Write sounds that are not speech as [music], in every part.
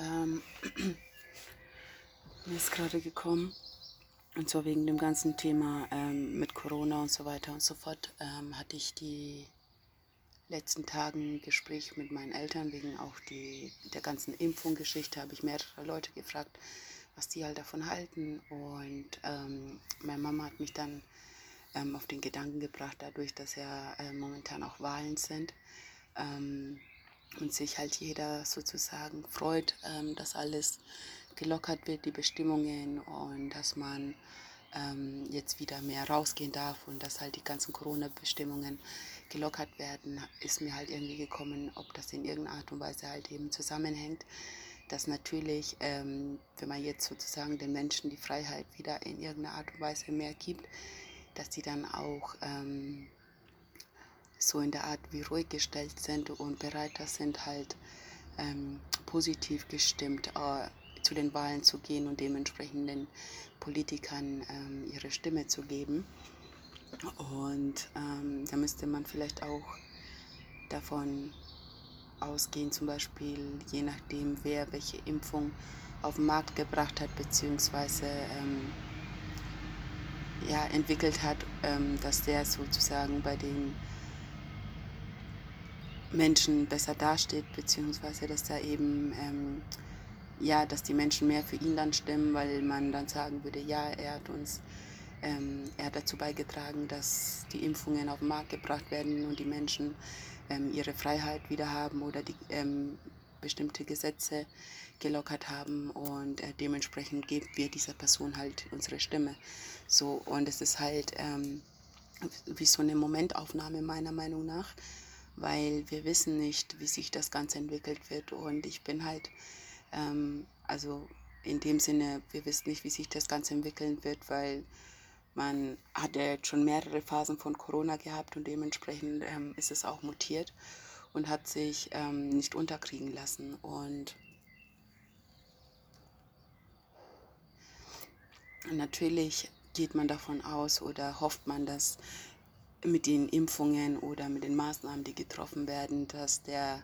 ähm, [clears throat] mir ist gerade gekommen, und zwar wegen dem ganzen Thema ähm, mit Corona und so weiter und so fort, ähm, hatte ich die letzten Tagen ein Gespräch mit meinen Eltern wegen auch die, der ganzen Impfungsgeschichte, habe ich mehrere Leute gefragt, was die halt davon halten. Und ähm, meine Mama hat mich dann ähm, auf den Gedanken gebracht, dadurch, dass ja äh, momentan auch Wahlen sind ähm, und sich halt jeder sozusagen freut, ähm, dass alles gelockert wird, die Bestimmungen und dass man ähm, jetzt wieder mehr rausgehen darf und dass halt die ganzen Corona-Bestimmungen gelockert werden, ist mir halt irgendwie gekommen, ob das in irgendeiner Art und Weise halt eben zusammenhängt, dass natürlich, ähm, wenn man jetzt sozusagen den Menschen die Freiheit wieder in irgendeiner Art und Weise mehr gibt, dass die dann auch ähm, so in der Art wie ruhig gestellt sind und bereiter sind, halt ähm, positiv gestimmt äh, zu den Wahlen zu gehen und dementsprechend den Politikern ähm, ihre Stimme zu geben. Und ähm, da müsste man vielleicht auch davon ausgehen, zum Beispiel je nachdem, wer welche Impfung auf den Markt gebracht hat, beziehungsweise ähm, ja, entwickelt hat, ähm, dass der sozusagen bei den Menschen besser dasteht, beziehungsweise dass da eben ähm, ja, dass die Menschen mehr für ihn dann stimmen, weil man dann sagen würde, ja, er hat uns, ähm, er hat dazu beigetragen, dass die Impfungen auf den Markt gebracht werden und die Menschen ähm, ihre Freiheit wieder haben oder die ähm, bestimmte Gesetze gelockert haben und äh, dementsprechend geben wir dieser Person halt unsere Stimme. So und es ist halt ähm, wie so eine Momentaufnahme meiner Meinung nach, weil wir wissen nicht, wie sich das Ganze entwickelt wird und ich bin halt ähm, also in dem Sinne, wir wissen nicht, wie sich das Ganze entwickeln wird, weil man hat ja jetzt schon mehrere Phasen von Corona gehabt und dementsprechend ähm, ist es auch mutiert und hat sich ähm, nicht unterkriegen lassen. Und natürlich geht man davon aus oder hofft man, dass mit den Impfungen oder mit den Maßnahmen, die getroffen werden, dass der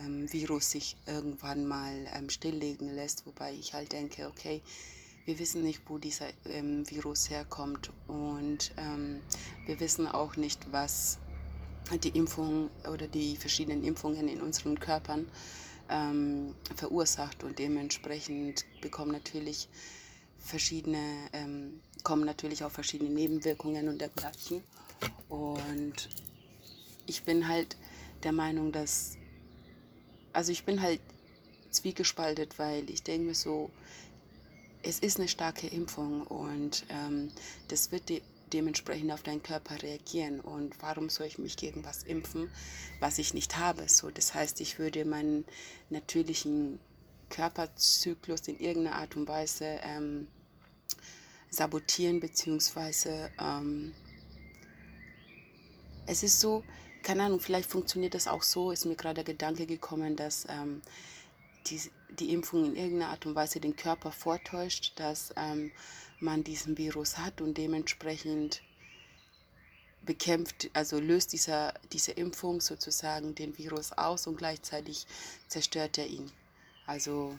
ähm, Virus sich irgendwann mal ähm, stilllegen lässt, wobei ich halt denke, okay, wir wissen nicht, wo dieser ähm, Virus herkommt. Und ähm, wir wissen auch nicht, was die Impfung oder die verschiedenen Impfungen in unseren Körpern ähm, verursacht. Und dementsprechend bekommen natürlich verschiedene, ähm, kommen natürlich auch verschiedene Nebenwirkungen und dergleichen. Und ich bin halt der Meinung, dass also ich bin halt zwiegespaltet, weil ich denke mir so, es ist eine starke Impfung und ähm, das wird de dementsprechend auf deinen Körper reagieren. Und warum soll ich mich gegen was impfen, was ich nicht habe? So, das heißt, ich würde meinen natürlichen Körperzyklus in irgendeiner Art und Weise ähm, sabotieren, beziehungsweise ähm, es ist so, keine Ahnung, vielleicht funktioniert das auch so, ist mir gerade der Gedanke gekommen, dass ähm, die, die Impfung in irgendeiner Art und Weise den Körper vortäuscht, dass ähm, man diesen Virus hat und dementsprechend bekämpft, also löst dieser, diese Impfung sozusagen den Virus aus und gleichzeitig zerstört er ihn. Also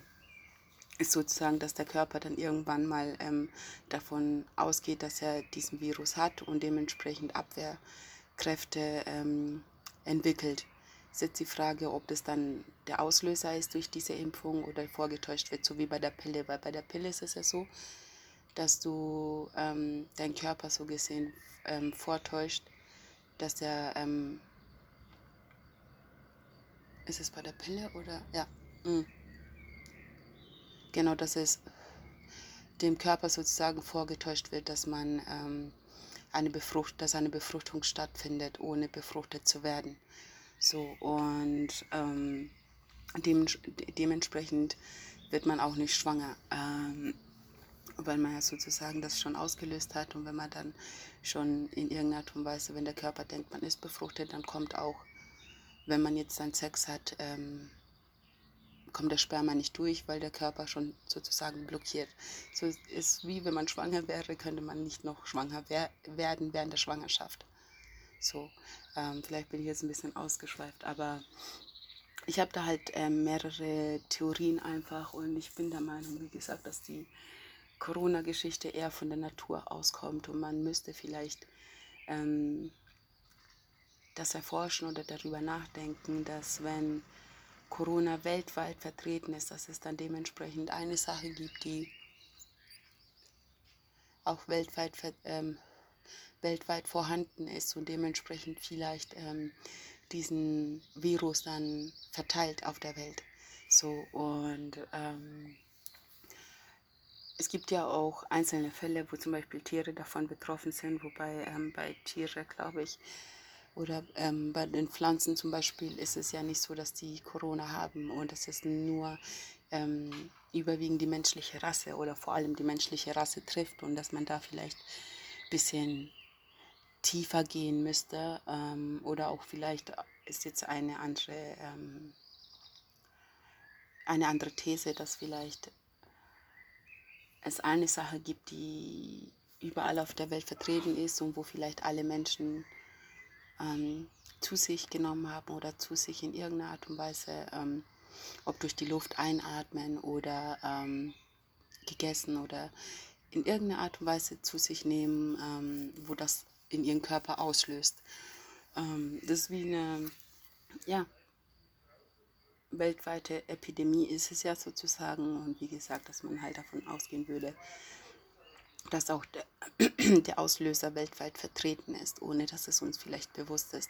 ist sozusagen, dass der Körper dann irgendwann mal ähm, davon ausgeht, dass er diesen Virus hat und dementsprechend Abwehr Kräfte ähm, entwickelt. Ist jetzt die Frage, ob das dann der Auslöser ist durch diese Impfung oder vorgetäuscht wird, so wie bei der Pille. Weil bei der Pille ist es ja so, dass du ähm, deinen Körper so gesehen ähm, vortäuscht, dass der. Ähm, ist es bei der Pille oder? Ja. Mh. Genau, dass es dem Körper sozusagen vorgetäuscht wird, dass man ähm, eine Befrucht, dass eine Befruchtung stattfindet, ohne befruchtet zu werden. So, und ähm, dem, dementsprechend wird man auch nicht schwanger, ähm, weil man ja sozusagen das schon ausgelöst hat. Und wenn man dann schon in irgendeiner Art und Weise, wenn der Körper denkt, man ist befruchtet, dann kommt auch, wenn man jetzt dann Sex hat, ähm, kommt der Sperma nicht durch, weil der Körper schon sozusagen blockiert. So ist wie wenn man schwanger wäre, könnte man nicht noch schwanger wer werden während der Schwangerschaft. So, ähm, vielleicht bin ich jetzt ein bisschen ausgeschweift, aber ich habe da halt äh, mehrere Theorien einfach und ich bin der Meinung, wie gesagt, dass die Corona-Geschichte eher von der Natur auskommt und man müsste vielleicht ähm, das erforschen oder darüber nachdenken, dass wenn Corona weltweit vertreten ist, dass es dann dementsprechend eine Sache gibt, die auch weltweit, ähm, weltweit vorhanden ist und dementsprechend vielleicht ähm, diesen Virus dann verteilt auf der Welt. So und ähm, es gibt ja auch einzelne Fälle, wo zum Beispiel Tiere davon betroffen sind, wobei ähm, bei Tieren, glaube ich, oder ähm, bei den Pflanzen zum Beispiel ist es ja nicht so, dass die Corona haben und es ist nur ähm, überwiegend die menschliche Rasse oder vor allem die menschliche Rasse trifft und dass man da vielleicht ein bisschen tiefer gehen müsste ähm, oder auch vielleicht ist jetzt eine andere, ähm, eine andere These, dass vielleicht es eine Sache gibt, die überall auf der Welt vertreten ist und wo vielleicht alle Menschen ähm, zu sich genommen haben oder zu sich in irgendeiner Art und Weise, ähm, ob durch die Luft einatmen oder ähm, gegessen oder in irgendeiner Art und Weise zu sich nehmen, ähm, wo das in ihren Körper auslöst. Ähm, das ist wie eine, ja, weltweite Epidemie ist es ja sozusagen. Und wie gesagt, dass man halt davon ausgehen würde, dass auch der, [clears throat] der Auslöser weltweit vertreten ist, ohne dass es uns vielleicht bewusst ist.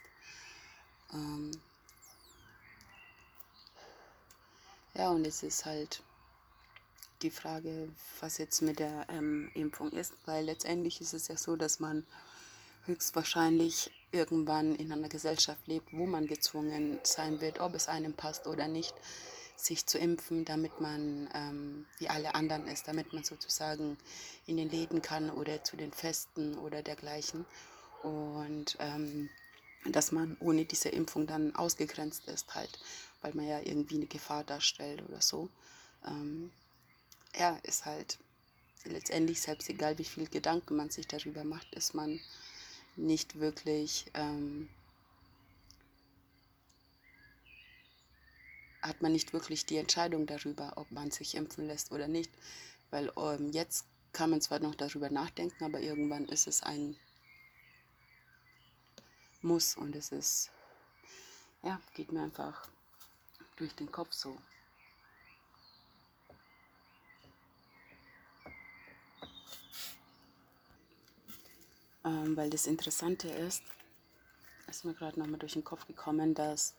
Ähm ja, und es ist halt die Frage, was jetzt mit der ähm, Impfung ist, weil letztendlich ist es ja so, dass man höchstwahrscheinlich irgendwann in einer Gesellschaft lebt, wo man gezwungen sein wird, ob es einem passt oder nicht, sich zu impfen, damit man ähm, wie alle anderen ist, damit man sozusagen in den Läden kann oder zu den Festen oder dergleichen. Und ähm, dass man ohne diese Impfung dann ausgegrenzt ist halt, weil man ja irgendwie eine Gefahr darstellt oder so. Ähm, ja, ist halt letztendlich selbst egal, wie viel Gedanken man sich darüber macht, ist man nicht wirklich ähm, hat man nicht wirklich die Entscheidung darüber, ob man sich impfen lässt oder nicht. Weil ähm, jetzt kann man zwar noch darüber nachdenken, aber irgendwann ist es ein Muss und es ist, ja, geht mir einfach durch den Kopf so. Ähm, weil das Interessante ist, ist mir gerade nochmal durch den Kopf gekommen, dass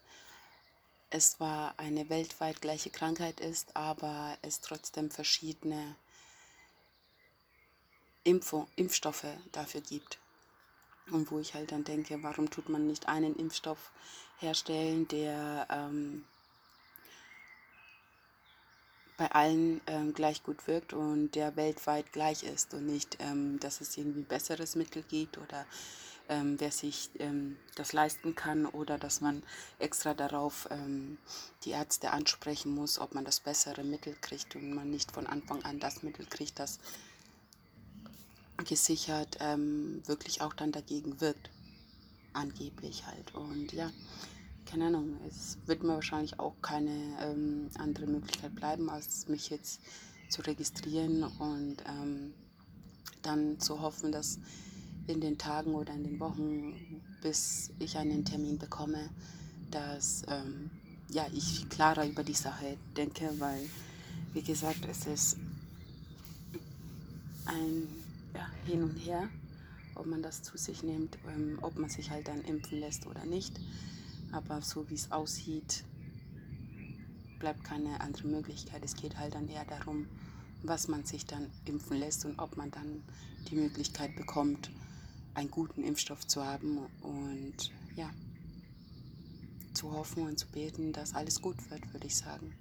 es zwar eine weltweit gleiche Krankheit ist, aber es trotzdem verschiedene Impfung, Impfstoffe dafür gibt. Und wo ich halt dann denke, warum tut man nicht einen Impfstoff herstellen, der ähm, bei allen ähm, gleich gut wirkt und der weltweit gleich ist und nicht, ähm, dass es irgendwie besseres Mittel gibt oder ähm, wer sich ähm, das leisten kann oder dass man extra darauf ähm, die Ärzte ansprechen muss, ob man das bessere Mittel kriegt und man nicht von Anfang an das Mittel kriegt, das gesichert ähm, wirklich auch dann dagegen wirkt. Angeblich halt. Und ja, keine Ahnung, es wird mir wahrscheinlich auch keine ähm, andere Möglichkeit bleiben, als mich jetzt zu registrieren und ähm, dann zu hoffen, dass in den Tagen oder in den Wochen, bis ich einen Termin bekomme, dass ähm, ja, ich klarer über die Sache denke, weil, wie gesagt, es ist ein ja, Hin und Her, ob man das zu sich nimmt, ähm, ob man sich halt dann impfen lässt oder nicht. Aber so wie es aussieht, bleibt keine andere Möglichkeit. Es geht halt dann eher darum, was man sich dann impfen lässt und ob man dann die Möglichkeit bekommt, einen guten Impfstoff zu haben und ja, zu hoffen und zu beten, dass alles gut wird, würde ich sagen.